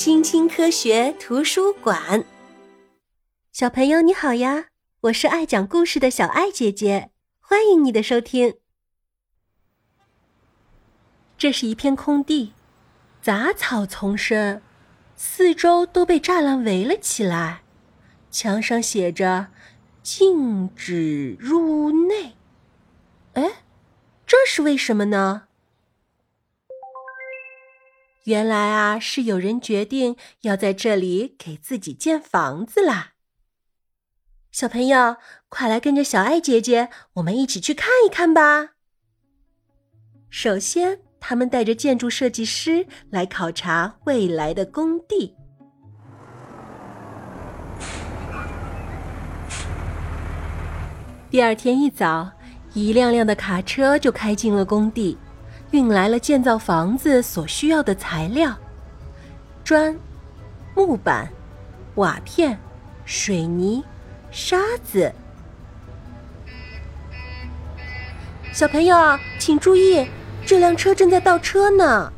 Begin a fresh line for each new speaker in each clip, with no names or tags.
青青科学图书馆。小朋友你好呀，我是爱讲故事的小爱姐姐，欢迎你的收听。这是一片空地，杂草丛生，四周都被栅栏围了起来，墙上写着“禁止入内”。哎，这是为什么呢？原来啊，是有人决定要在这里给自己建房子啦。小朋友，快来跟着小爱姐姐，我们一起去看一看吧。首先，他们带着建筑设计师来考察未来的工地。第二天一早，一辆辆的卡车就开进了工地。运来了建造房子所需要的材料：砖、木板、瓦片、水泥、沙子。小朋友，请注意，这辆车正在倒车呢。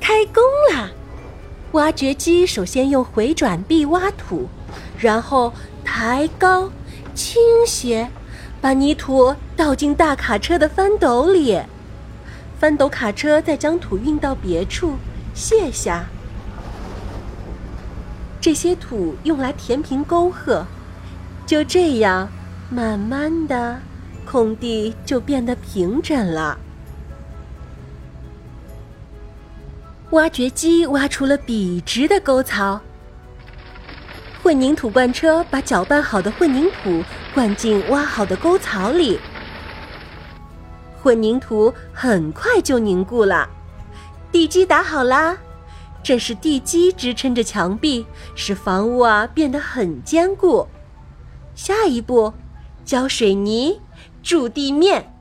开工啦！挖掘机首先用回转臂挖土，然后抬高、倾斜。把泥土倒进大卡车的翻斗里，翻斗卡车再将土运到别处卸下。这些土用来填平沟壑，就这样，慢慢的，空地就变得平整了。挖掘机挖出了笔直的沟槽。混凝土罐车把搅拌好的混凝土灌进挖好的沟槽里，混凝土很快就凝固了。地基打好啦，这是地基支撑着墙壁，使房屋啊变得很坚固。下一步，浇水泥，筑地面。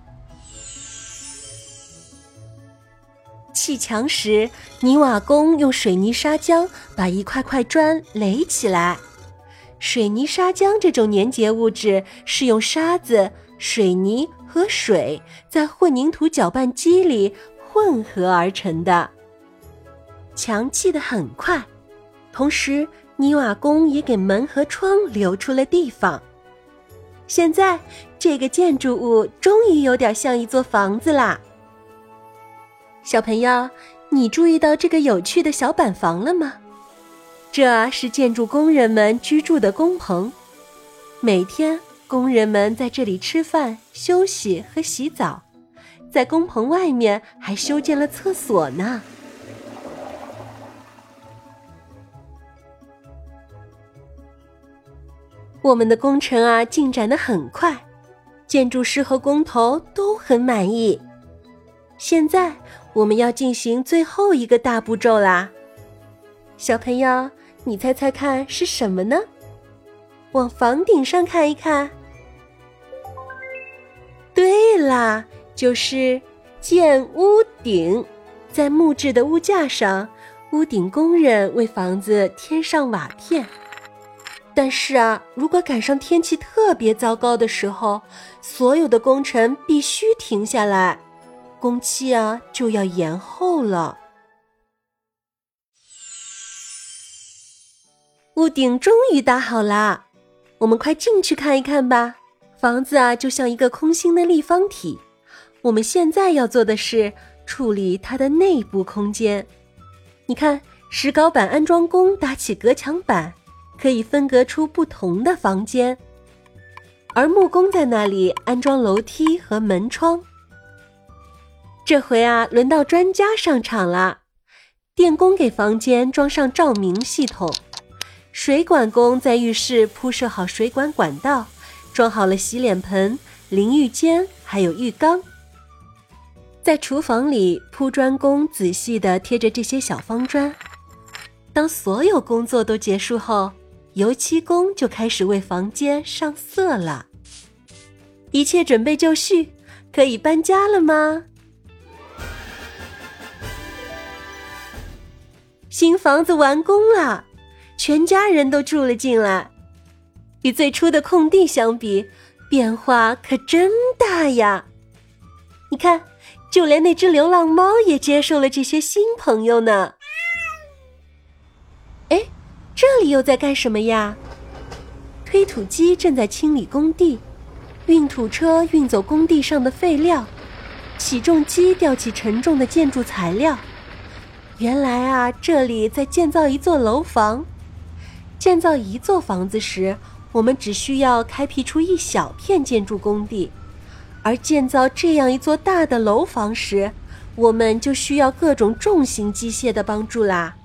砌墙时，泥瓦工用水泥砂浆把一块块砖垒起来。水泥砂浆这种粘结物质是用沙子、水泥和水在混凝土搅拌机里混合而成的。墙砌得很快，同时泥瓦工也给门和窗留出了地方。现在这个建筑物终于有点像一座房子啦。小朋友，你注意到这个有趣的小板房了吗？这是建筑工人们居住的工棚，每天工人们在这里吃饭、休息和洗澡，在工棚外面还修建了厕所呢。我们的工程啊进展的很快，建筑师和工头都很满意。现在我们要进行最后一个大步骤啦，小朋友。你猜猜看是什么呢？往房顶上看一看。对啦，就是建屋顶。在木质的屋架上，屋顶工人为房子添上瓦片。但是啊，如果赶上天气特别糟糕的时候，所有的工程必须停下来，工期啊就要延后了。屋顶终于搭好啦，我们快进去看一看吧。房子啊，就像一个空心的立方体。我们现在要做的是处理它的内部空间。你看，石膏板安装工搭起隔墙板，可以分隔出不同的房间。而木工在那里安装楼梯和门窗。这回啊，轮到专家上场了。电工给房间装上照明系统。水管工在浴室铺设好水管管道，装好了洗脸盆、淋浴间，还有浴缸。在厨房里，铺砖工仔细地贴着这些小方砖。当所有工作都结束后，油漆工就开始为房间上色了。一切准备就绪，可以搬家了吗？新房子完工了。全家人都住了进来，与最初的空地相比，变化可真大呀！你看，就连那只流浪猫也接受了这些新朋友呢。哎，这里又在干什么呀？推土机正在清理工地，运土车运走工地上的废料，起重机吊起沉重的建筑材料。原来啊，这里在建造一座楼房。建造一座房子时，我们只需要开辟出一小片建筑工地；而建造这样一座大的楼房时，我们就需要各种重型机械的帮助啦。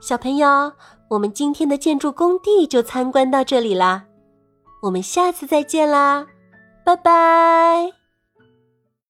小朋友。我们今天的建筑工地就参观到这里啦，我们下次再见啦，拜拜。